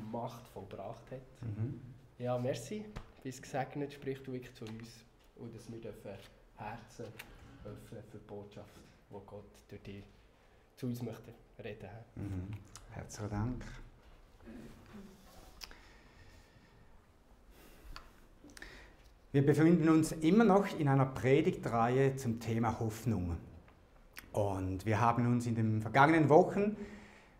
gemacht, vollbracht hat. Mhm. Ja, merci. Bis gesegnet, sprich du wirklich zu uns und dass wir dürfen Herzen öffnen für die Botschaft, die Gott durch dich zu uns möchte reden. Mhm. Herzlichen Dank. Wir befinden uns immer noch in einer Predigtreihe zum Thema Hoffnung. Und wir haben uns in den vergangenen Wochen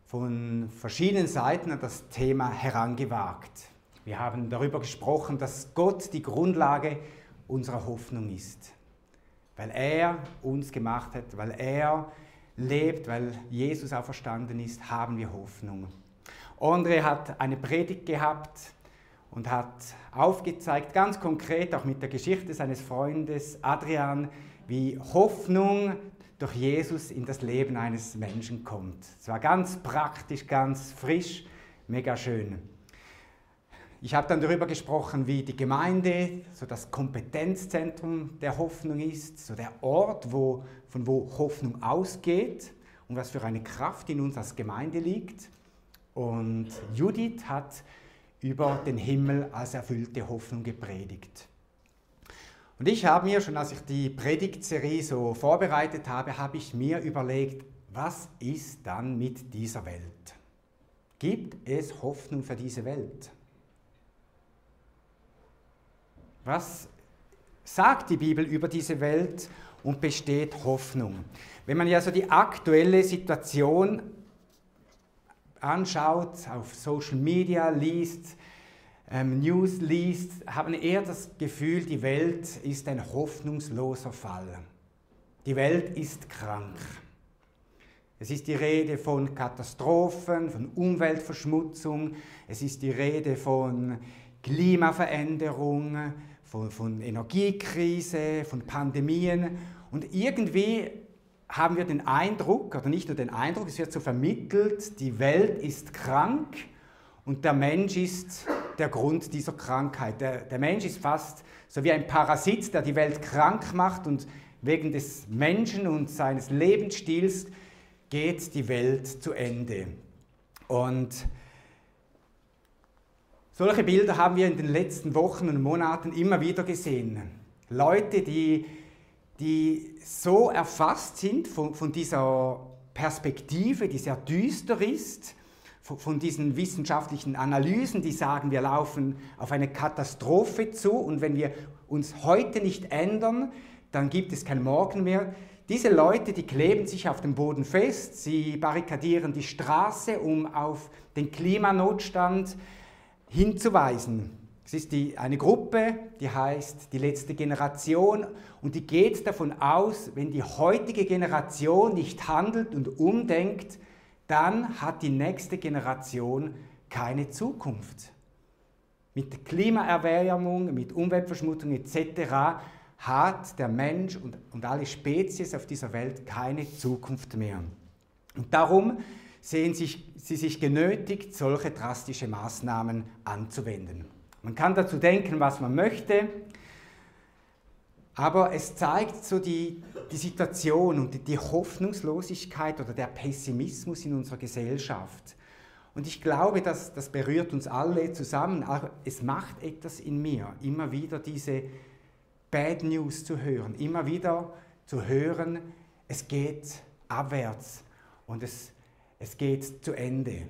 von verschiedenen Seiten an das Thema herangewagt. Wir haben darüber gesprochen, dass Gott die Grundlage unserer Hoffnung ist. Weil er uns gemacht hat, weil er lebt, weil Jesus auferstanden ist, haben wir Hoffnung. Andre hat eine Predigt gehabt und hat aufgezeigt, ganz konkret auch mit der Geschichte seines Freundes Adrian, wie Hoffnung durch Jesus in das Leben eines Menschen kommt. Es war ganz praktisch, ganz frisch, mega schön. Ich habe dann darüber gesprochen, wie die Gemeinde so das Kompetenzzentrum der Hoffnung ist, so der Ort, wo, von wo Hoffnung ausgeht und was für eine Kraft in uns als Gemeinde liegt. Und Judith hat über den Himmel als erfüllte Hoffnung gepredigt. Und ich habe mir, schon als ich die Predigtserie so vorbereitet habe, habe ich mir überlegt, was ist dann mit dieser Welt? Gibt es Hoffnung für diese Welt? Was sagt die Bibel über diese Welt und besteht Hoffnung? Wenn man ja so die aktuelle Situation anschaut, auf Social Media liest, ähm, News liest, haben eher das Gefühl, die Welt ist ein hoffnungsloser Fall. Die Welt ist krank. Es ist die Rede von Katastrophen, von Umweltverschmutzung, es ist die Rede von Klimaveränderung, von, von Energiekrise, von Pandemien. Und irgendwie haben wir den Eindruck, oder nicht nur den Eindruck, es wird so vermittelt, die Welt ist krank und der Mensch ist der Grund dieser Krankheit. Der, der Mensch ist fast so wie ein Parasit, der die Welt krank macht und wegen des Menschen und seines Lebensstils geht die Welt zu Ende. Und solche Bilder haben wir in den letzten Wochen und Monaten immer wieder gesehen. Leute, die, die so erfasst sind von, von dieser Perspektive, die sehr düster ist, von, diesen wissenschaftlichen Analysen, die sagen, wir laufen auf eine Katastrophe zu und wenn wir uns heute nicht ändern, dann gibt es kein Morgen mehr. Diese Leute, die kleben sich auf dem Boden fest, sie barrikadieren die Straße, um auf den Klimanotstand hinzuweisen. Es ist die, eine Gruppe, die heißt die letzte Generation und die geht davon aus, wenn die heutige Generation nicht handelt und umdenkt, dann hat die nächste Generation keine Zukunft. Mit Klimaerwärmung, mit Umweltverschmutzung etc. hat der Mensch und, und alle Spezies auf dieser Welt keine Zukunft mehr. Und darum sehen sich, sie sich genötigt, solche drastische Maßnahmen anzuwenden. Man kann dazu denken, was man möchte, aber es zeigt so die, die Situation und die, Hoffnungslosigkeit oder der Pessimismus in unserer Gesellschaft. Und ich glaube, dass das berührt uns alle zusammen. Es macht etwas in mir, immer wieder diese Bad News zu hören, immer wieder zu hören, es geht abwärts und es es geht zu Ende.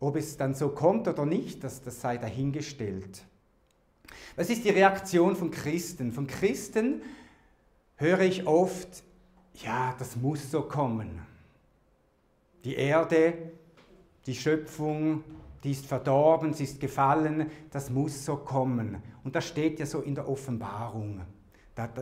Ob es dann so kommt oder nicht, das, das sei dahingestellt. Was ist die Reaktion von Christen? Von Christen höre ich oft, ja, das muss so kommen. Die Erde, die Schöpfung, die ist verdorben, sie ist gefallen, das muss so kommen. Und das steht ja so in der Offenbarung.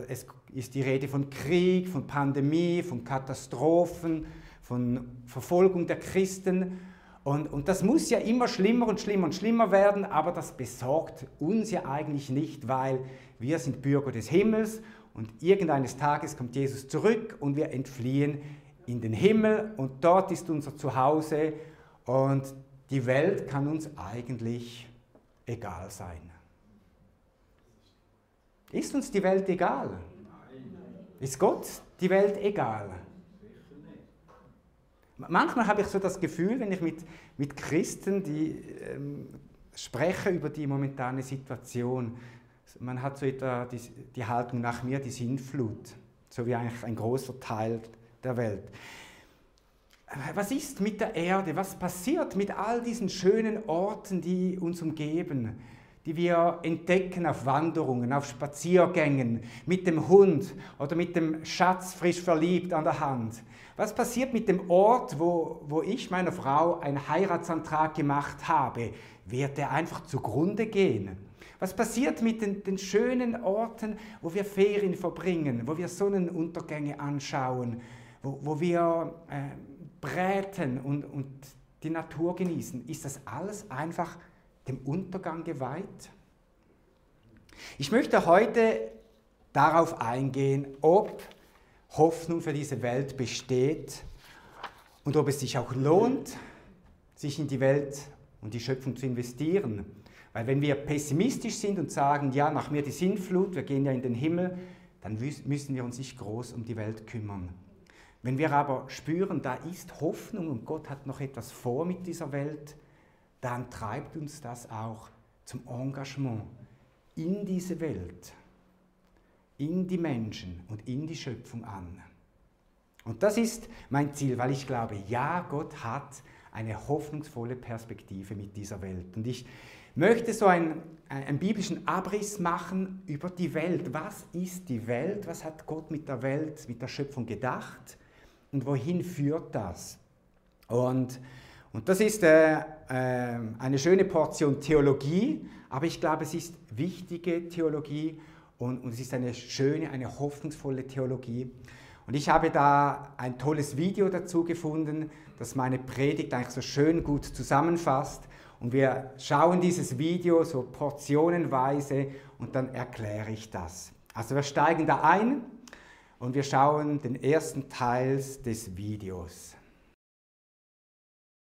Es ist die Rede von Krieg, von Pandemie, von Katastrophen, von Verfolgung der Christen. Und, und das muss ja immer schlimmer und schlimmer und schlimmer werden, aber das besorgt uns ja eigentlich nicht, weil wir sind Bürger des Himmels und irgendeines Tages kommt Jesus zurück und wir entfliehen in den Himmel und dort ist unser Zuhause und die Welt kann uns eigentlich egal sein. Ist uns die Welt egal? Ist Gott die Welt egal? Manchmal habe ich so das Gefühl, wenn ich mit, mit Christen, die ähm, spreche über die momentane Situation, man hat so etwa die, die Haltung nach mir, die Sinnflut, so wie eigentlich ein großer Teil der Welt. Was ist mit der Erde? Was passiert mit all diesen schönen Orten, die uns umgeben? die wir entdecken auf Wanderungen, auf Spaziergängen, mit dem Hund oder mit dem Schatz frisch verliebt an der Hand. Was passiert mit dem Ort, wo, wo ich meiner Frau einen Heiratsantrag gemacht habe? Wird der einfach zugrunde gehen? Was passiert mit den, den schönen Orten, wo wir Ferien verbringen, wo wir Sonnenuntergänge anschauen, wo, wo wir äh, bräten und, und die Natur genießen? Ist das alles einfach dem Untergang geweiht? Ich möchte heute darauf eingehen, ob Hoffnung für diese Welt besteht und ob es sich auch lohnt, sich in die Welt und die Schöpfung zu investieren. Weil wenn wir pessimistisch sind und sagen, ja, nach mir die Sinnflut, wir gehen ja in den Himmel, dann müssen wir uns nicht groß um die Welt kümmern. Wenn wir aber spüren, da ist Hoffnung und Gott hat noch etwas vor mit dieser Welt, dann treibt uns das auch zum Engagement in diese Welt, in die Menschen und in die Schöpfung an. Und das ist mein Ziel, weil ich glaube, ja, Gott hat eine hoffnungsvolle Perspektive mit dieser Welt. Und ich möchte so einen, einen biblischen Abriss machen über die Welt. Was ist die Welt? Was hat Gott mit der Welt, mit der Schöpfung gedacht? Und wohin führt das? Und und das ist äh, äh, eine schöne Portion Theologie, aber ich glaube, es ist wichtige Theologie und, und es ist eine schöne, eine hoffnungsvolle Theologie. Und ich habe da ein tolles Video dazu gefunden, das meine Predigt eigentlich so schön gut zusammenfasst. Und wir schauen dieses Video so portionenweise und dann erkläre ich das. Also wir steigen da ein und wir schauen den ersten Teil des Videos.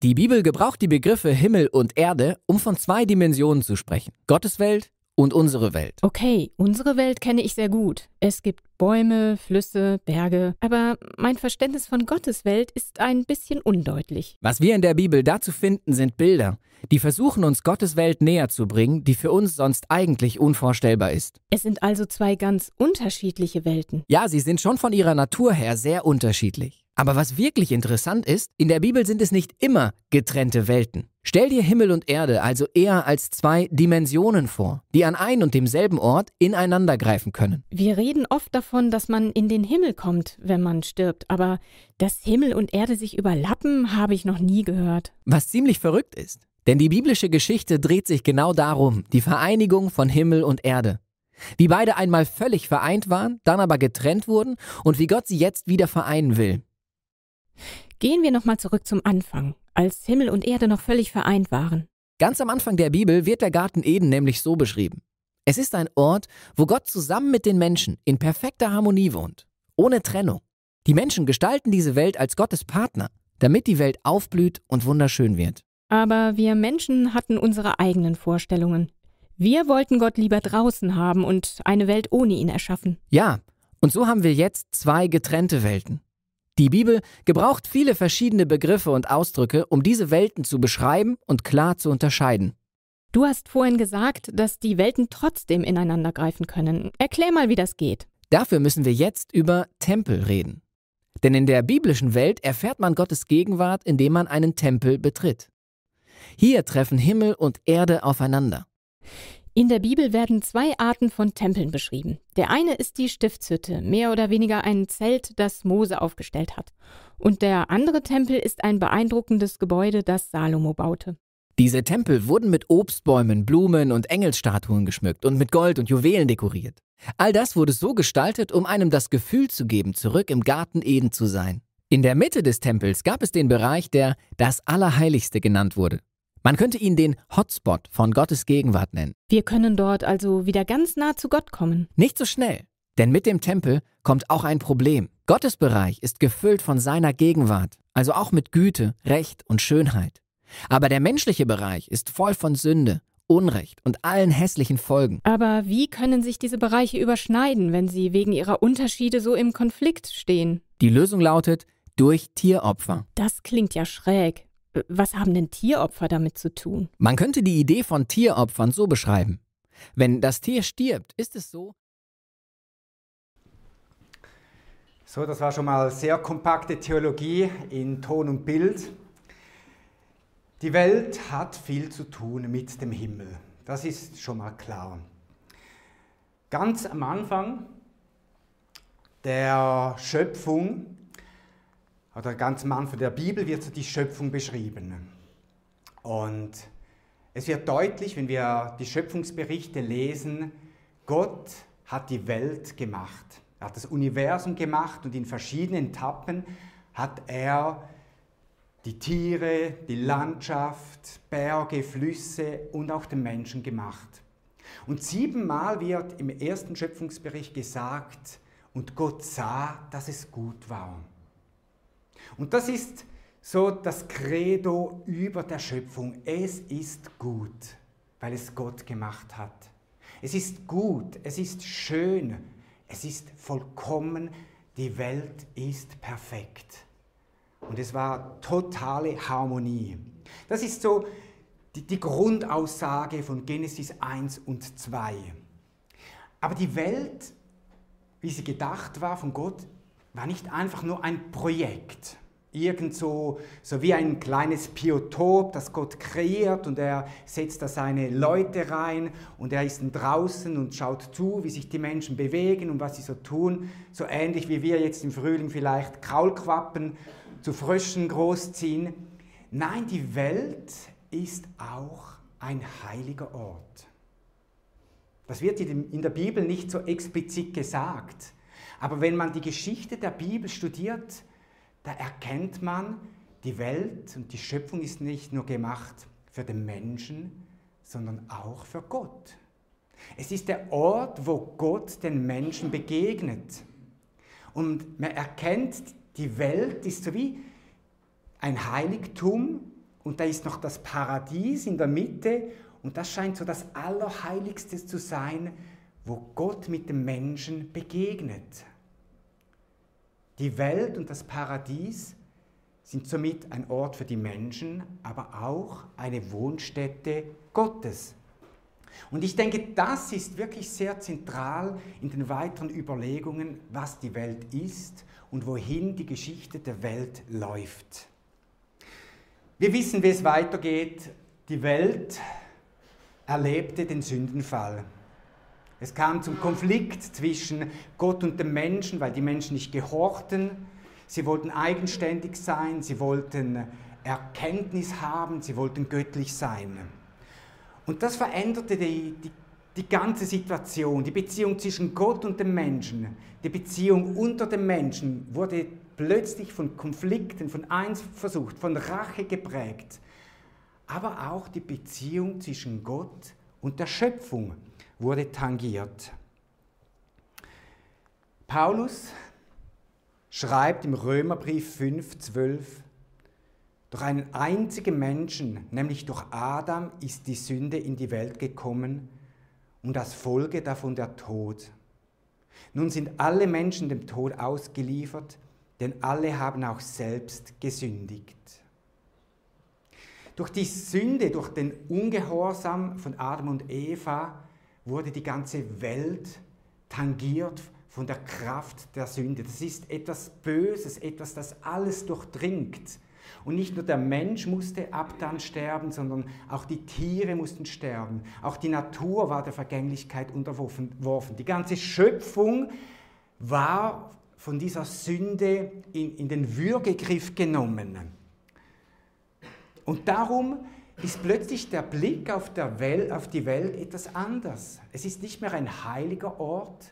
Die Bibel gebraucht die Begriffe Himmel und Erde, um von zwei Dimensionen zu sprechen. Gottes Welt und unsere Welt. Okay, unsere Welt kenne ich sehr gut. Es gibt Bäume, Flüsse, Berge, aber mein Verständnis von Gottes Welt ist ein bisschen undeutlich. Was wir in der Bibel dazu finden, sind Bilder, die versuchen uns Gottes Welt näher zu bringen, die für uns sonst eigentlich unvorstellbar ist. Es sind also zwei ganz unterschiedliche Welten. Ja, sie sind schon von ihrer Natur her sehr unterschiedlich. Aber was wirklich interessant ist, in der Bibel sind es nicht immer getrennte Welten. Stell dir Himmel und Erde also eher als zwei Dimensionen vor, die an ein und demselben Ort ineinander greifen können. Wir reden oft davon, dass man in den Himmel kommt, wenn man stirbt, aber dass Himmel und Erde sich überlappen, habe ich noch nie gehört. Was ziemlich verrückt ist. Denn die biblische Geschichte dreht sich genau darum, die Vereinigung von Himmel und Erde. Wie beide einmal völlig vereint waren, dann aber getrennt wurden und wie Gott sie jetzt wieder vereinen will. Gehen wir nochmal zurück zum Anfang, als Himmel und Erde noch völlig vereint waren. Ganz am Anfang der Bibel wird der Garten Eden nämlich so beschrieben. Es ist ein Ort, wo Gott zusammen mit den Menschen in perfekter Harmonie wohnt, ohne Trennung. Die Menschen gestalten diese Welt als Gottes Partner, damit die Welt aufblüht und wunderschön wird. Aber wir Menschen hatten unsere eigenen Vorstellungen. Wir wollten Gott lieber draußen haben und eine Welt ohne ihn erschaffen. Ja, und so haben wir jetzt zwei getrennte Welten. Die Bibel gebraucht viele verschiedene Begriffe und Ausdrücke, um diese Welten zu beschreiben und klar zu unterscheiden. Du hast vorhin gesagt, dass die Welten trotzdem ineinander greifen können. Erklär mal, wie das geht. Dafür müssen wir jetzt über Tempel reden. Denn in der biblischen Welt erfährt man Gottes Gegenwart, indem man einen Tempel betritt. Hier treffen Himmel und Erde aufeinander. In der Bibel werden zwei Arten von Tempeln beschrieben. Der eine ist die Stiftshütte, mehr oder weniger ein Zelt, das Mose aufgestellt hat. Und der andere Tempel ist ein beeindruckendes Gebäude, das Salomo baute. Diese Tempel wurden mit Obstbäumen, Blumen und Engelsstatuen geschmückt und mit Gold und Juwelen dekoriert. All das wurde so gestaltet, um einem das Gefühl zu geben, zurück im Garten Eden zu sein. In der Mitte des Tempels gab es den Bereich, der das Allerheiligste genannt wurde. Man könnte ihn den Hotspot von Gottes Gegenwart nennen. Wir können dort also wieder ganz nah zu Gott kommen. Nicht so schnell, denn mit dem Tempel kommt auch ein Problem. Gottes Bereich ist gefüllt von seiner Gegenwart, also auch mit Güte, Recht und Schönheit. Aber der menschliche Bereich ist voll von Sünde, Unrecht und allen hässlichen Folgen. Aber wie können sich diese Bereiche überschneiden, wenn sie wegen ihrer Unterschiede so im Konflikt stehen? Die Lösung lautet, durch Tieropfer. Das klingt ja schräg. Was haben denn Tieropfer damit zu tun? Man könnte die Idee von Tieropfern so beschreiben. Wenn das Tier stirbt, ist es so. So, das war schon mal sehr kompakte Theologie in Ton und Bild. Die Welt hat viel zu tun mit dem Himmel. Das ist schon mal klar. Ganz am Anfang der Schöpfung, oder ganz am Anfang der Bibel wird so die Schöpfung beschrieben. Und es wird deutlich, wenn wir die Schöpfungsberichte lesen, Gott hat die Welt gemacht. Er hat das Universum gemacht und in verschiedenen Etappen hat er die Tiere, die Landschaft, Berge, Flüsse und auch den Menschen gemacht. Und siebenmal wird im ersten Schöpfungsbericht gesagt, und Gott sah, dass es gut war. Und das ist so das Credo über der Schöpfung. Es ist gut, weil es Gott gemacht hat. Es ist gut, es ist schön, es ist vollkommen, die Welt ist perfekt. Und es war totale Harmonie. Das ist so die, die Grundaussage von Genesis 1 und 2. Aber die Welt, wie sie gedacht war von Gott, war nicht einfach nur ein Projekt irgend so, so wie ein kleines Biotop, das Gott kreiert und er setzt da seine Leute rein und er ist draußen und schaut zu, wie sich die Menschen bewegen und was sie so tun. So ähnlich wie wir jetzt im Frühling vielleicht Kaulquappen zu Fröschen großziehen. Nein, die Welt ist auch ein heiliger Ort. Das wird in der Bibel nicht so explizit gesagt. Aber wenn man die Geschichte der Bibel studiert, da erkennt man, die Welt und die Schöpfung ist nicht nur gemacht für den Menschen, sondern auch für Gott. Es ist der Ort, wo Gott den Menschen begegnet. Und man erkennt, die Welt ist so wie ein Heiligtum und da ist noch das Paradies in der Mitte und das scheint so das Allerheiligste zu sein, wo Gott mit dem Menschen begegnet. Die Welt und das Paradies sind somit ein Ort für die Menschen, aber auch eine Wohnstätte Gottes. Und ich denke, das ist wirklich sehr zentral in den weiteren Überlegungen, was die Welt ist und wohin die Geschichte der Welt läuft. Wir wissen, wie es weitergeht. Die Welt erlebte den Sündenfall. Es kam zum Konflikt zwischen Gott und dem Menschen, weil die Menschen nicht gehorchten. Sie wollten eigenständig sein, sie wollten Erkenntnis haben, sie wollten göttlich sein. Und das veränderte die, die, die ganze Situation, die Beziehung zwischen Gott und dem Menschen, die Beziehung unter dem Menschen wurde plötzlich von Konflikten, von Einsversucht, von Rache geprägt. Aber auch die Beziehung zwischen Gott und der Schöpfung wurde tangiert. Paulus schreibt im Römerbrief 5, 12, durch einen einzigen Menschen, nämlich durch Adam, ist die Sünde in die Welt gekommen und als Folge davon der Tod. Nun sind alle Menschen dem Tod ausgeliefert, denn alle haben auch selbst gesündigt. Durch die Sünde, durch den Ungehorsam von Adam und Eva wurde die ganze Welt tangiert von der Kraft der Sünde. Das ist etwas Böses, etwas, das alles durchdringt. Und nicht nur der Mensch musste ab dann sterben, sondern auch die Tiere mussten sterben. Auch die Natur war der Vergänglichkeit unterworfen. Die ganze Schöpfung war von dieser Sünde in, in den Würgegriff genommen. Und darum ist plötzlich der Blick auf, der Welt, auf die Welt etwas anders. Es ist nicht mehr ein heiliger Ort,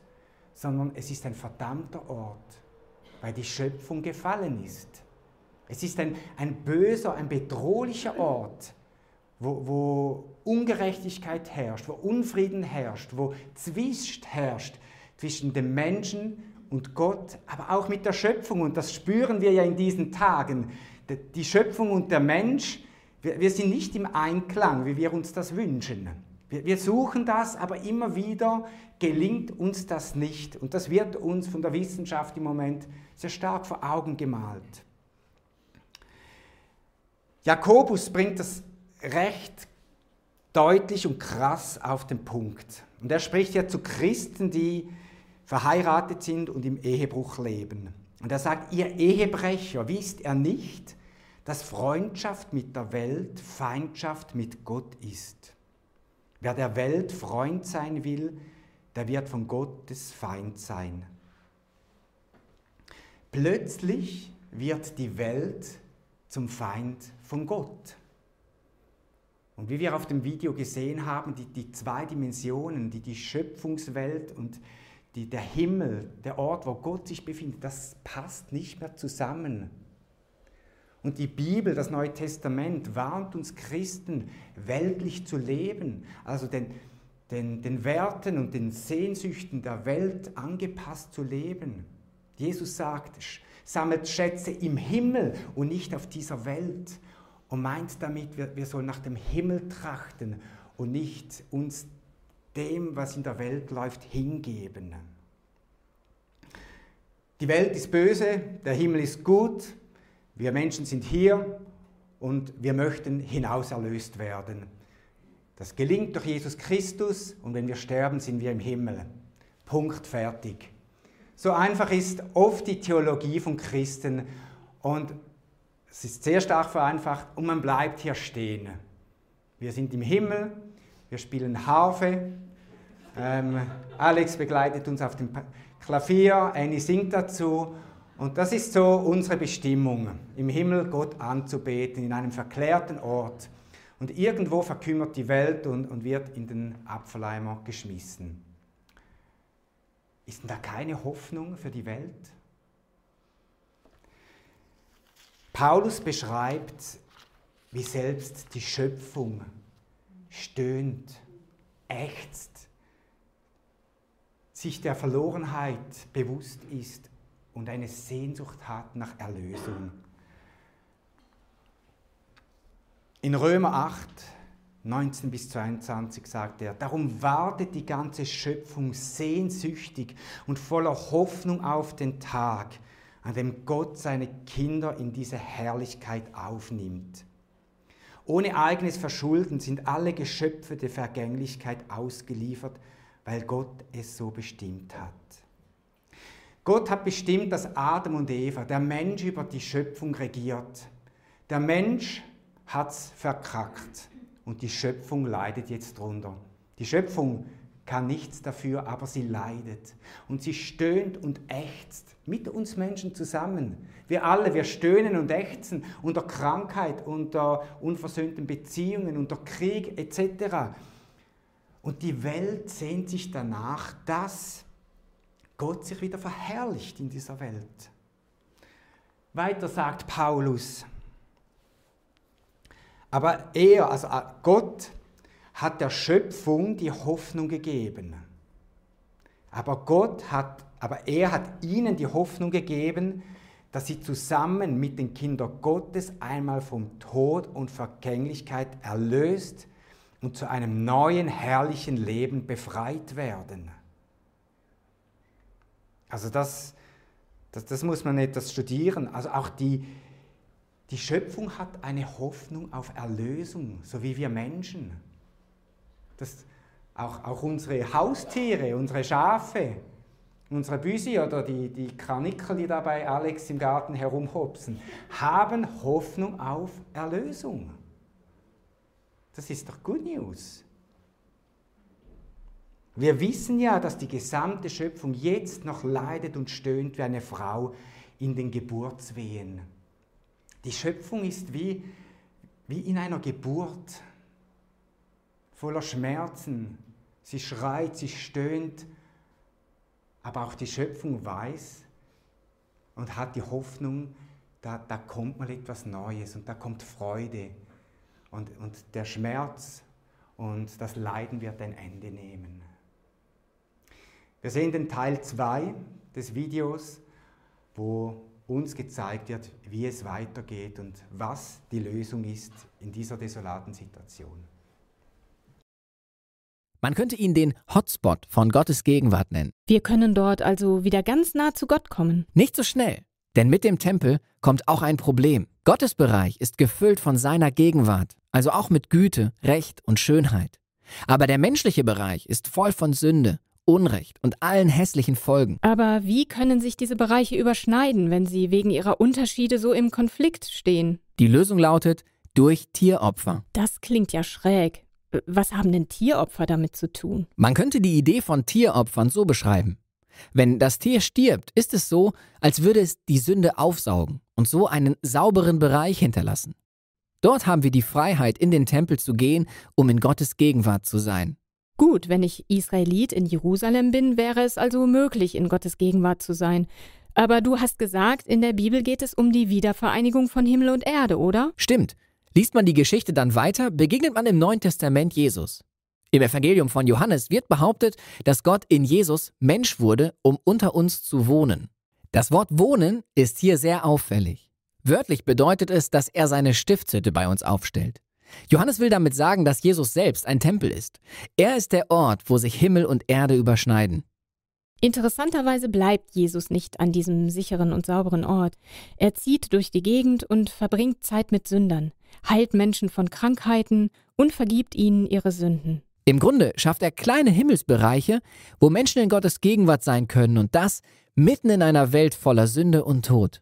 sondern es ist ein verdammter Ort, weil die Schöpfung gefallen ist. Es ist ein, ein böser, ein bedrohlicher Ort, wo, wo Ungerechtigkeit herrscht, wo Unfrieden herrscht, wo Zwist herrscht zwischen dem Menschen und Gott, aber auch mit der Schöpfung. Und das spüren wir ja in diesen Tagen. Die Schöpfung und der Mensch wir, wir sind nicht im Einklang, wie wir uns das wünschen. Wir, wir suchen das, aber immer wieder gelingt uns das nicht. Und das wird uns von der Wissenschaft im Moment sehr stark vor Augen gemalt. Jakobus bringt das recht deutlich und krass auf den Punkt. Und er spricht ja zu Christen, die verheiratet sind und im Ehebruch leben. Und er sagt, ihr Ehebrecher, wisst ihr nicht, dass Freundschaft mit der Welt Feindschaft mit Gott ist? Wer der Welt Freund sein will, der wird von Gottes Feind sein. Plötzlich wird die Welt zum Feind von Gott. Und wie wir auf dem Video gesehen haben, die, die zwei Dimensionen, die, die Schöpfungswelt und die, der Himmel, der Ort, wo Gott sich befindet, das passt nicht mehr zusammen. Und die Bibel, das Neue Testament, warnt uns Christen, weltlich zu leben, also den, den, den Werten und den Sehnsüchten der Welt angepasst zu leben. Jesus sagt, sammelt Schätze im Himmel und nicht auf dieser Welt und meint damit, wir, wir sollen nach dem Himmel trachten und nicht uns dem, was in der Welt läuft, hingeben. Die Welt ist böse, der Himmel ist gut, wir Menschen sind hier und wir möchten hinaus erlöst werden. Das gelingt durch Jesus Christus und wenn wir sterben, sind wir im Himmel. Punkt fertig. So einfach ist oft die Theologie von Christen und es ist sehr stark vereinfacht und man bleibt hier stehen. Wir sind im Himmel, wir spielen Harfe. Ähm, Alex begleitet uns auf dem Klavier, Annie singt dazu. Und das ist so unsere Bestimmung, im Himmel Gott anzubeten, in einem verklärten Ort. Und irgendwo verkümmert die Welt und, und wird in den Apfeleimer geschmissen. Ist denn da keine Hoffnung für die Welt? Paulus beschreibt, wie selbst die Schöpfung stöhnt, ächzt, sich der Verlorenheit bewusst ist und eine Sehnsucht hat nach Erlösung. In Römer 8, 19 bis 22 sagt er, darum wartet die ganze Schöpfung sehnsüchtig und voller Hoffnung auf den Tag, an dem Gott seine Kinder in diese Herrlichkeit aufnimmt. Ohne eigenes Verschulden sind alle Geschöpfe der Vergänglichkeit ausgeliefert, weil Gott es so bestimmt hat. Gott hat bestimmt, dass Adam und Eva, der Mensch über die Schöpfung regiert. Der Mensch hat es verkackt und die Schöpfung leidet jetzt drunter. Die Schöpfung kann nichts dafür, aber sie leidet. Und sie stöhnt und ächzt mit uns Menschen zusammen. Wir alle, wir stöhnen und ächzen unter Krankheit, unter unversöhnten Beziehungen, unter Krieg etc. Und die Welt sehnt sich danach, dass Gott sich wieder verherrlicht in dieser Welt. Weiter sagt Paulus, aber er, also Gott, hat der Schöpfung die Hoffnung gegeben. Aber Gott hat, aber er hat ihnen die Hoffnung gegeben, dass sie zusammen mit den Kindern Gottes einmal vom Tod und Vergänglichkeit erlöst und zu einem neuen herrlichen Leben befreit werden. Also das, das, das muss man etwas studieren. Also auch die, die Schöpfung hat eine Hoffnung auf Erlösung, so wie wir Menschen. Das, auch, auch unsere Haustiere, unsere Schafe, unsere Büsi oder die, die Kranickel, die da bei Alex im Garten herumhopsen, haben Hoffnung auf Erlösung. Das ist doch Good News. Wir wissen ja, dass die gesamte Schöpfung jetzt noch leidet und stöhnt wie eine Frau in den Geburtswehen. Die Schöpfung ist wie, wie in einer Geburt voller Schmerzen. Sie schreit, sie stöhnt, aber auch die Schöpfung weiß und hat die Hoffnung, da, da kommt mal etwas Neues und da kommt Freude und, und der Schmerz und das Leiden wird ein Ende nehmen. Wir sehen den Teil 2 des Videos, wo uns gezeigt wird, wie es weitergeht und was die Lösung ist in dieser desolaten Situation. Man könnte ihn den Hotspot von Gottes Gegenwart nennen. Wir können dort also wieder ganz nah zu Gott kommen. Nicht so schnell. Denn mit dem Tempel kommt auch ein Problem. Gottes Bereich ist gefüllt von seiner Gegenwart, also auch mit Güte, Recht und Schönheit. Aber der menschliche Bereich ist voll von Sünde, Unrecht und allen hässlichen Folgen. Aber wie können sich diese Bereiche überschneiden, wenn sie wegen ihrer Unterschiede so im Konflikt stehen? Die Lösung lautet durch Tieropfer. Das klingt ja schräg. Was haben denn Tieropfer damit zu tun? Man könnte die Idee von Tieropfern so beschreiben. Wenn das Tier stirbt, ist es so, als würde es die Sünde aufsaugen und so einen sauberen Bereich hinterlassen. Dort haben wir die Freiheit, in den Tempel zu gehen, um in Gottes Gegenwart zu sein. Gut, wenn ich Israelit in Jerusalem bin, wäre es also möglich, in Gottes Gegenwart zu sein. Aber du hast gesagt, in der Bibel geht es um die Wiedervereinigung von Himmel und Erde, oder? Stimmt. Liest man die Geschichte dann weiter, begegnet man im Neuen Testament Jesus. Im Evangelium von Johannes wird behauptet, dass Gott in Jesus Mensch wurde, um unter uns zu wohnen. Das Wort wohnen ist hier sehr auffällig. Wörtlich bedeutet es, dass er seine Stiftshütte bei uns aufstellt. Johannes will damit sagen, dass Jesus selbst ein Tempel ist. Er ist der Ort, wo sich Himmel und Erde überschneiden. Interessanterweise bleibt Jesus nicht an diesem sicheren und sauberen Ort. Er zieht durch die Gegend und verbringt Zeit mit Sündern, heilt Menschen von Krankheiten und vergibt ihnen ihre Sünden. Im Grunde schafft er kleine Himmelsbereiche, wo Menschen in Gottes Gegenwart sein können und das mitten in einer Welt voller Sünde und Tod.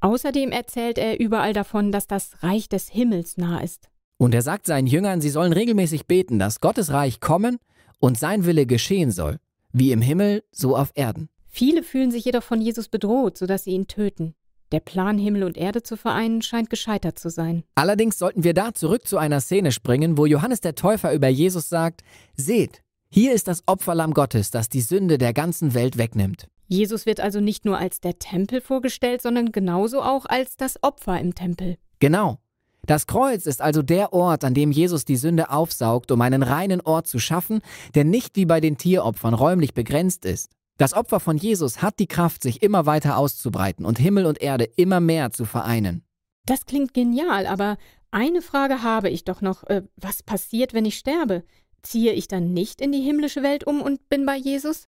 Außerdem erzählt er überall davon, dass das Reich des Himmels nah ist. Und er sagt seinen Jüngern, sie sollen regelmäßig beten, dass Gottes Reich kommen und sein Wille geschehen soll, wie im Himmel, so auf Erden. Viele fühlen sich jedoch von Jesus bedroht, sodass sie ihn töten. Der Plan, Himmel und Erde zu vereinen, scheint gescheitert zu sein. Allerdings sollten wir da zurück zu einer Szene springen, wo Johannes der Täufer über Jesus sagt, Seht, hier ist das Opferlamm Gottes, das die Sünde der ganzen Welt wegnimmt. Jesus wird also nicht nur als der Tempel vorgestellt, sondern genauso auch als das Opfer im Tempel. Genau. Das Kreuz ist also der Ort, an dem Jesus die Sünde aufsaugt, um einen reinen Ort zu schaffen, der nicht wie bei den Tieropfern räumlich begrenzt ist. Das Opfer von Jesus hat die Kraft, sich immer weiter auszubreiten und Himmel und Erde immer mehr zu vereinen. Das klingt genial, aber eine Frage habe ich doch noch. Äh, was passiert, wenn ich sterbe? Ziehe ich dann nicht in die himmlische Welt um und bin bei Jesus?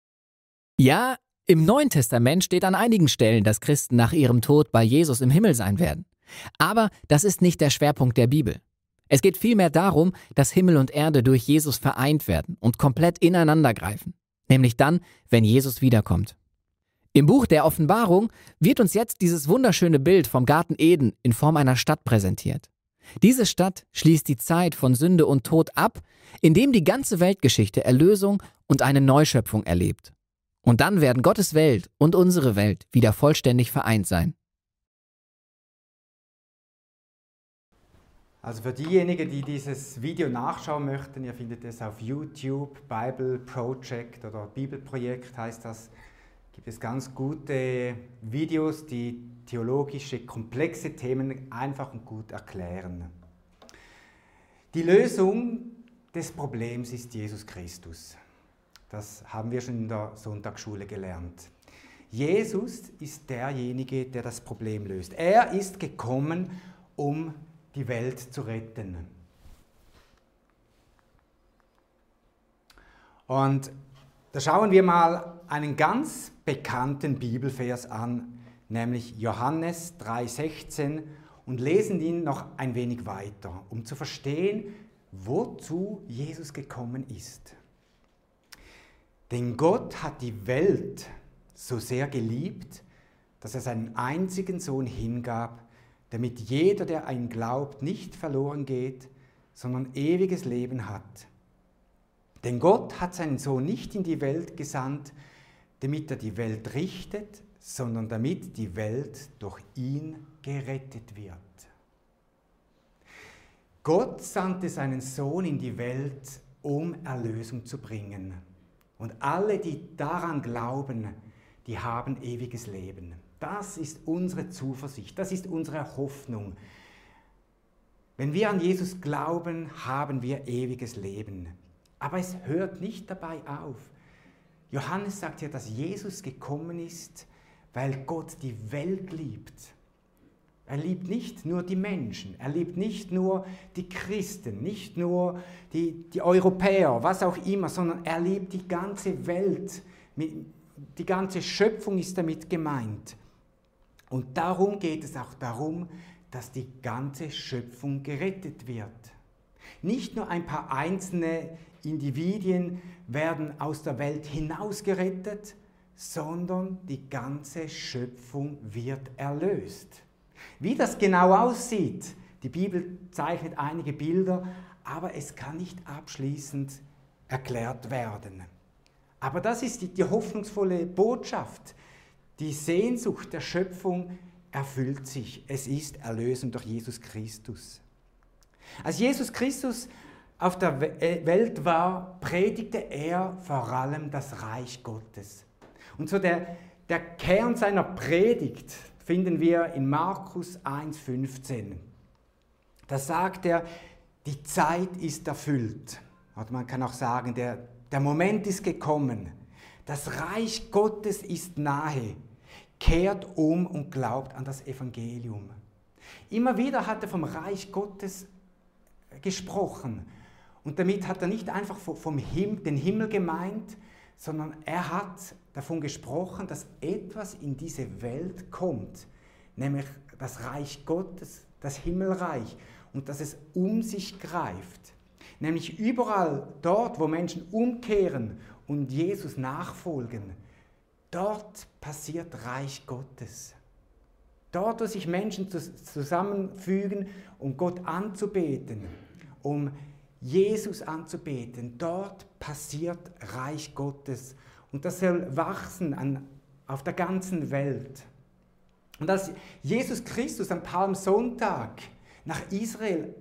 Ja, im Neuen Testament steht an einigen Stellen, dass Christen nach ihrem Tod bei Jesus im Himmel sein werden. Aber das ist nicht der Schwerpunkt der Bibel. Es geht vielmehr darum, dass Himmel und Erde durch Jesus vereint werden und komplett ineinander greifen. Nämlich dann, wenn Jesus wiederkommt. Im Buch der Offenbarung wird uns jetzt dieses wunderschöne Bild vom Garten Eden in Form einer Stadt präsentiert. Diese Stadt schließt die Zeit von Sünde und Tod ab, indem die ganze Weltgeschichte Erlösung und eine Neuschöpfung erlebt. Und dann werden Gottes Welt und unsere Welt wieder vollständig vereint sein. Also für diejenigen, die dieses Video nachschauen möchten, ihr findet es auf YouTube, Bible Project oder Bibelprojekt heißt das. Gibt es ganz gute Videos, die theologische, komplexe Themen einfach und gut erklären. Die Lösung des Problems ist Jesus Christus. Das haben wir schon in der Sonntagsschule gelernt. Jesus ist derjenige, der das Problem löst. Er ist gekommen, um die Welt zu retten. Und da schauen wir mal einen ganz bekannten Bibelvers an, nämlich Johannes 3:16 und lesen ihn noch ein wenig weiter, um zu verstehen, wozu Jesus gekommen ist. Denn Gott hat die Welt so sehr geliebt, dass er seinen einzigen Sohn hingab, damit jeder, der ihn glaubt, nicht verloren geht, sondern ewiges Leben hat. Denn Gott hat seinen Sohn nicht in die Welt gesandt, damit er die Welt richtet, sondern damit die Welt durch ihn gerettet wird. Gott sandte seinen Sohn in die Welt, um Erlösung zu bringen. Und alle, die daran glauben, die haben ewiges Leben. Das ist unsere Zuversicht, das ist unsere Hoffnung. Wenn wir an Jesus glauben, haben wir ewiges Leben. Aber es hört nicht dabei auf. Johannes sagt ja, dass Jesus gekommen ist, weil Gott die Welt liebt. Er liebt nicht nur die Menschen, er liebt nicht nur die Christen, nicht nur die, die Europäer, was auch immer, sondern er liebt die ganze Welt. Die ganze Schöpfung ist damit gemeint. Und darum geht es auch darum, dass die ganze Schöpfung gerettet wird. Nicht nur ein paar einzelne Individuen werden aus der Welt hinaus gerettet, sondern die ganze Schöpfung wird erlöst. Wie das genau aussieht, die Bibel zeichnet einige Bilder, aber es kann nicht abschließend erklärt werden. Aber das ist die, die hoffnungsvolle Botschaft. Die Sehnsucht der Schöpfung erfüllt sich. Es ist Erlösung durch Jesus Christus. Als Jesus Christus auf der äh, Welt war, predigte er vor allem das Reich Gottes. Und so der, der Kern seiner Predigt finden wir in Markus 1,15. Da sagt er, die Zeit ist erfüllt. Oder man kann auch sagen, der, der Moment ist gekommen. Das Reich Gottes ist nahe. Kehrt um und glaubt an das Evangelium. Immer wieder hat er vom Reich Gottes gesprochen. Und damit hat er nicht einfach vom Him den Himmel gemeint, sondern er hat davon gesprochen, dass etwas in diese Welt kommt, nämlich das Reich Gottes, das Himmelreich, und dass es um sich greift. Nämlich überall dort, wo Menschen umkehren und Jesus nachfolgen, dort passiert Reich Gottes. Dort, wo sich Menschen zusammenfügen, um Gott anzubeten, um Jesus anzubeten, dort passiert Reich Gottes. Und das soll wachsen an, auf der ganzen Welt. Und als Jesus Christus am Palmsonntag nach Israel,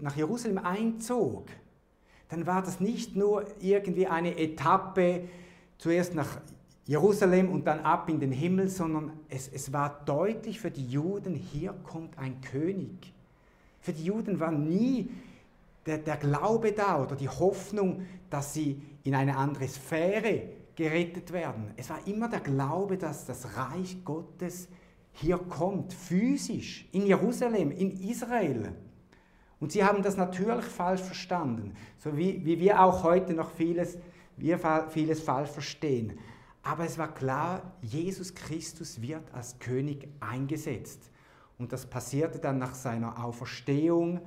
nach Jerusalem einzog, dann war das nicht nur irgendwie eine Etappe, zuerst nach Jerusalem und dann ab in den Himmel, sondern es, es war deutlich für die Juden, hier kommt ein König. Für die Juden war nie der, der Glaube da oder die Hoffnung, dass sie in eine andere Sphäre gerettet werden. Es war immer der Glaube, dass das Reich Gottes hier kommt, physisch, in Jerusalem, in Israel. Und sie haben das natürlich falsch verstanden, so wie, wie wir auch heute noch vieles, wir vieles falsch verstehen. Aber es war klar, Jesus Christus wird als König eingesetzt. Und das passierte dann nach seiner Auferstehung,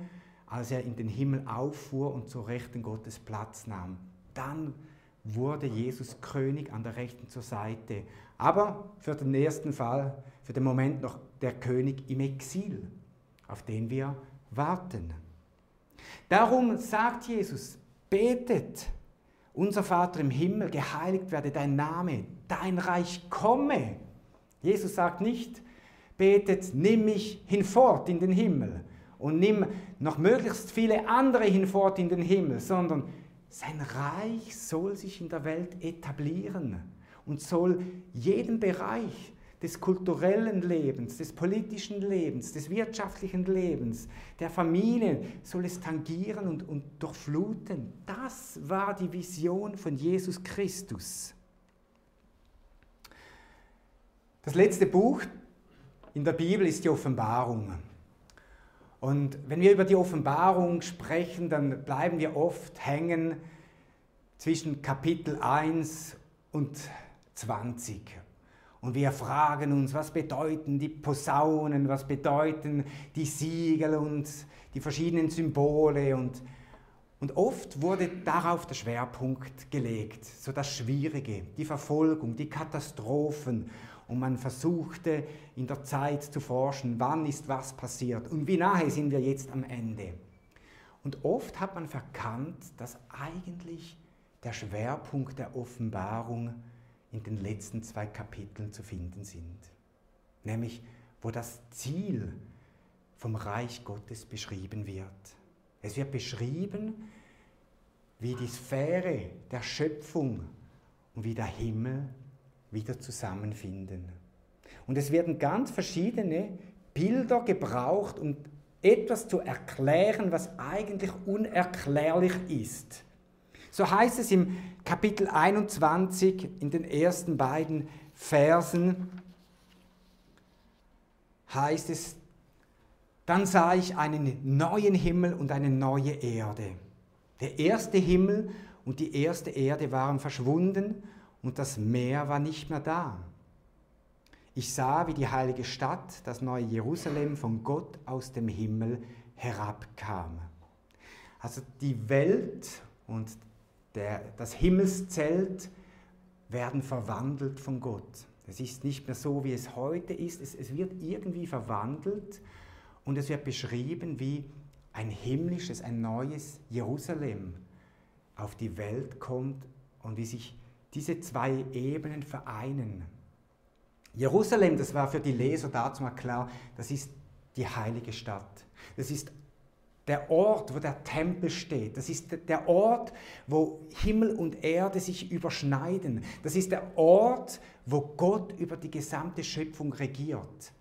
als er in den Himmel auffuhr und zur Rechten Gottes Platz nahm. Dann wurde Jesus König an der Rechten zur Seite. Aber für den ersten Fall, für den Moment noch der König im Exil, auf den wir warten. Darum sagt Jesus, betet, unser Vater im Himmel, geheiligt werde dein Name, dein Reich komme. Jesus sagt nicht, betet, nimm mich hinfort in den Himmel und nimm noch möglichst viele andere hinfort in den Himmel, sondern sein Reich soll sich in der Welt etablieren und soll jeden Bereich des kulturellen Lebens, des politischen Lebens, des wirtschaftlichen Lebens, der Familien, soll es tangieren und, und durchfluten. Das war die Vision von Jesus Christus. Das letzte Buch in der Bibel ist die Offenbarung. Und wenn wir über die Offenbarung sprechen, dann bleiben wir oft hängen zwischen Kapitel 1 und 20. Und wir fragen uns, was bedeuten die Posaunen, was bedeuten die Siegel und die verschiedenen Symbole. Und, und oft wurde darauf der Schwerpunkt gelegt, so das Schwierige, die Verfolgung, die Katastrophen und man versuchte in der Zeit zu forschen, wann ist was passiert und wie nahe sind wir jetzt am Ende. Und oft hat man verkannt, dass eigentlich der Schwerpunkt der Offenbarung in den letzten zwei Kapiteln zu finden sind. Nämlich, wo das Ziel vom Reich Gottes beschrieben wird. Es wird beschrieben, wie die Sphäre der Schöpfung und wie der Himmel wieder zusammenfinden. Und es werden ganz verschiedene Bilder gebraucht, um etwas zu erklären, was eigentlich unerklärlich ist. So heißt es im Kapitel 21 in den ersten beiden Versen, heißt es, dann sah ich einen neuen Himmel und eine neue Erde. Der erste Himmel und die erste Erde waren verschwunden und das Meer war nicht mehr da. Ich sah, wie die heilige Stadt, das neue Jerusalem, von Gott aus dem Himmel herabkam. Also die Welt und der, das Himmelszelt werden verwandelt von Gott. Es ist nicht mehr so, wie es heute ist. Es, es wird irgendwie verwandelt und es wird beschrieben, wie ein himmlisches, ein neues Jerusalem auf die Welt kommt und wie sich diese zwei Ebenen vereinen. Jerusalem, das war für die Leser dazu mal klar, das ist die heilige Stadt. Das ist der Ort, wo der Tempel steht. Das ist der Ort, wo Himmel und Erde sich überschneiden. Das ist der Ort, wo Gott über die gesamte Schöpfung regiert.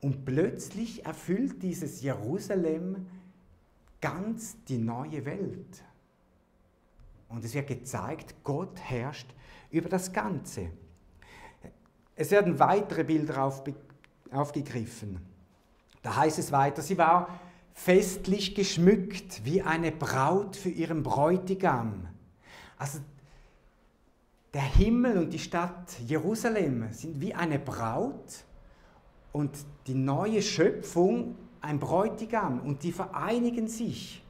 Und plötzlich erfüllt dieses Jerusalem ganz die neue Welt. Und es wird gezeigt, Gott herrscht über das Ganze. Es werden weitere Bilder aufgegriffen. Da heißt es weiter, sie war festlich geschmückt wie eine Braut für ihren Bräutigam. Also der Himmel und die Stadt Jerusalem sind wie eine Braut und die neue Schöpfung ein Bräutigam und die vereinigen sich.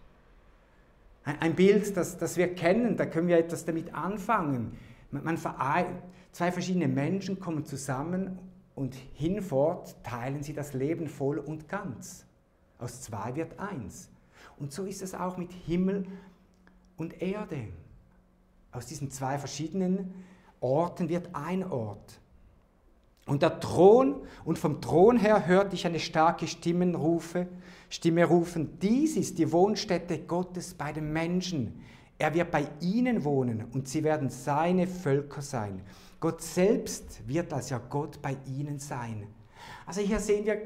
Ein Bild, das, das wir kennen, da können wir etwas damit anfangen. Man zwei verschiedene Menschen kommen zusammen und hinfort teilen sie das Leben voll und ganz. Aus zwei wird eins. Und so ist es auch mit Himmel und Erde. Aus diesen zwei verschiedenen Orten wird ein Ort. Und der Thron, und vom Thron her hörte ich eine starke Stimmenrufe, Stimme rufen, dies ist die Wohnstätte Gottes bei den Menschen. Er wird bei ihnen wohnen und sie werden seine Völker sein. Gott selbst wird als ja Gott bei ihnen sein. Also hier sehen wir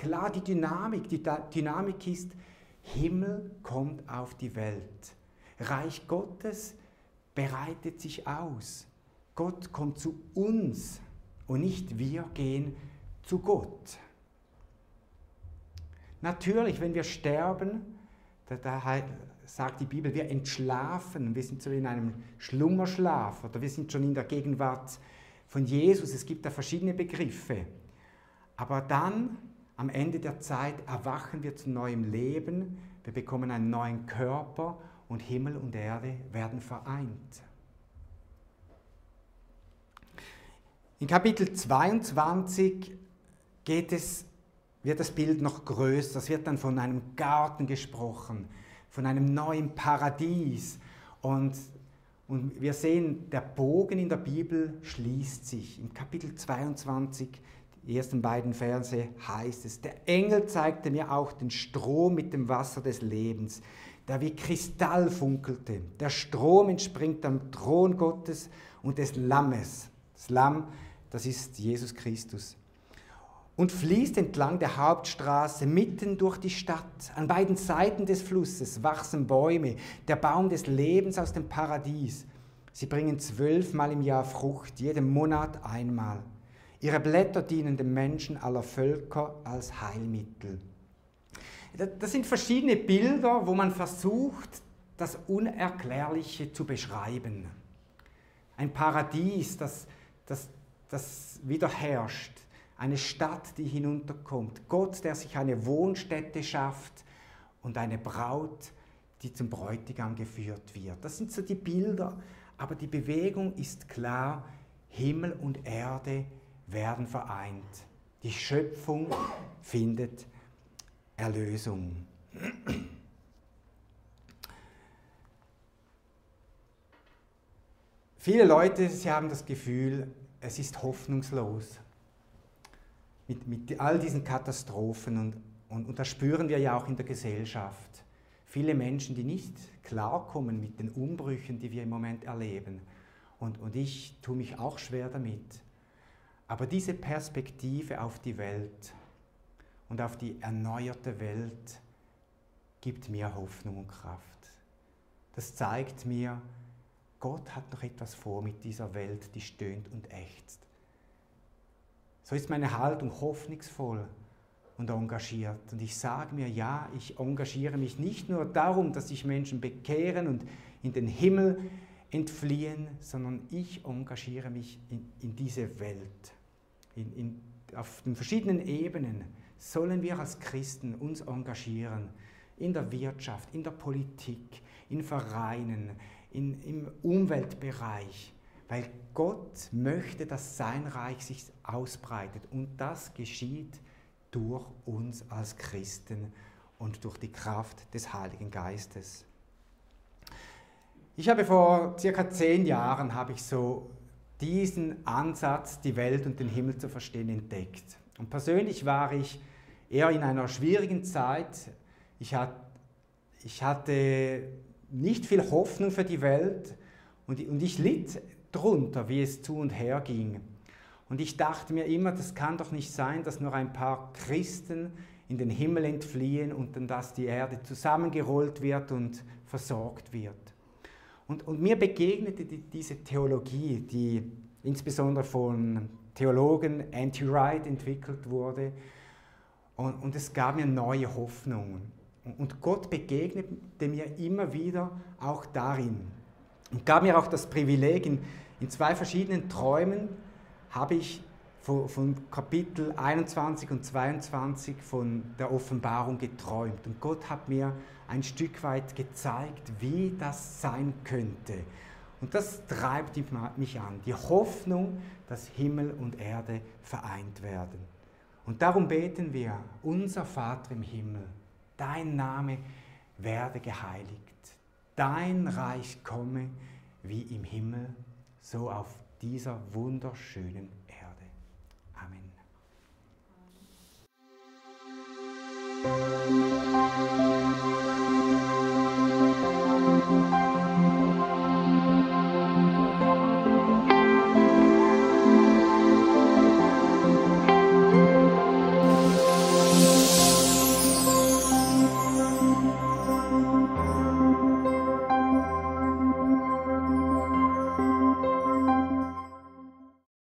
Klar, die Dynamik, die Dynamik ist, Himmel kommt auf die Welt. Reich Gottes bereitet sich aus. Gott kommt zu uns und nicht wir gehen zu Gott. Natürlich, wenn wir sterben, da, da sagt die Bibel, wir entschlafen, wir sind so in einem Schlummerschlaf oder wir sind schon in der Gegenwart von Jesus. Es gibt da verschiedene Begriffe. Aber dann am Ende der Zeit erwachen wir zu neuem Leben, wir bekommen einen neuen Körper und Himmel und Erde werden vereint. In Kapitel 22 geht es, wird das Bild noch größer. Es wird dann von einem Garten gesprochen, von einem neuen Paradies. Und, und wir sehen, der Bogen in der Bibel schließt sich. Im Kapitel 22 die ersten beiden Verse heißt es, der Engel zeigte mir auch den Strom mit dem Wasser des Lebens, der wie Kristall funkelte. Der Strom entspringt am Thron Gottes und des Lammes. Das Lamm, das ist Jesus Christus. Und fließt entlang der Hauptstraße mitten durch die Stadt. An beiden Seiten des Flusses wachsen Bäume, der Baum des Lebens aus dem Paradies. Sie bringen zwölfmal im Jahr Frucht, jeden Monat einmal. Ihre Blätter dienen den Menschen aller Völker als Heilmittel. Das sind verschiedene Bilder, wo man versucht, das Unerklärliche zu beschreiben. Ein Paradies, das, das, das wieder herrscht. Eine Stadt, die hinunterkommt. Gott, der sich eine Wohnstätte schafft und eine Braut, die zum Bräutigam geführt wird. Das sind so die Bilder, aber die Bewegung ist klar. Himmel und Erde werden vereint. Die Schöpfung findet Erlösung. Viele Leute, sie haben das Gefühl, es ist hoffnungslos mit, mit all diesen Katastrophen und, und, und das spüren wir ja auch in der Gesellschaft. Viele Menschen, die nicht klarkommen mit den Umbrüchen, die wir im Moment erleben. Und, und ich tue mich auch schwer damit. Aber diese Perspektive auf die Welt und auf die erneuerte Welt gibt mir Hoffnung und Kraft. Das zeigt mir, Gott hat noch etwas vor mit dieser Welt, die stöhnt und ächzt. So ist meine Haltung hoffnungsvoll und engagiert. Und ich sage mir, ja, ich engagiere mich nicht nur darum, dass sich Menschen bekehren und in den Himmel entfliehen, sondern ich engagiere mich in, in diese Welt in, in auf den verschiedenen Ebenen sollen wir als Christen uns engagieren. In der Wirtschaft, in der Politik, in Vereinen, in, im Umweltbereich. Weil Gott möchte, dass sein Reich sich ausbreitet. Und das geschieht durch uns als Christen und durch die Kraft des Heiligen Geistes. Ich habe vor circa zehn Jahren habe ich so diesen Ansatz, die Welt und den Himmel zu verstehen, entdeckt. Und persönlich war ich eher in einer schwierigen Zeit. Ich, hat, ich hatte nicht viel Hoffnung für die Welt und, und ich litt drunter, wie es zu und her ging. Und ich dachte mir immer, das kann doch nicht sein, dass nur ein paar Christen in den Himmel entfliehen und dann, dass die Erde zusammengerollt wird und versorgt wird. Und, und mir begegnete die, diese Theologie, die insbesondere von Theologen Anti-Wright entwickelt wurde. Und, und es gab mir neue Hoffnungen. Und Gott begegnete mir immer wieder auch darin. Und gab mir auch das Privileg, in, in zwei verschiedenen Träumen habe ich von, von, Kapitel 21 und 22 von der Offenbarung geträumt. Und Gott hat mir ein Stück weit gezeigt, wie das sein könnte. Und das treibt mich an, die Hoffnung, dass Himmel und Erde vereint werden. Und darum beten wir, unser Vater im Himmel, dein Name werde geheiligt, dein Reich komme wie im Himmel, so auf dieser wunderschönen Thank you.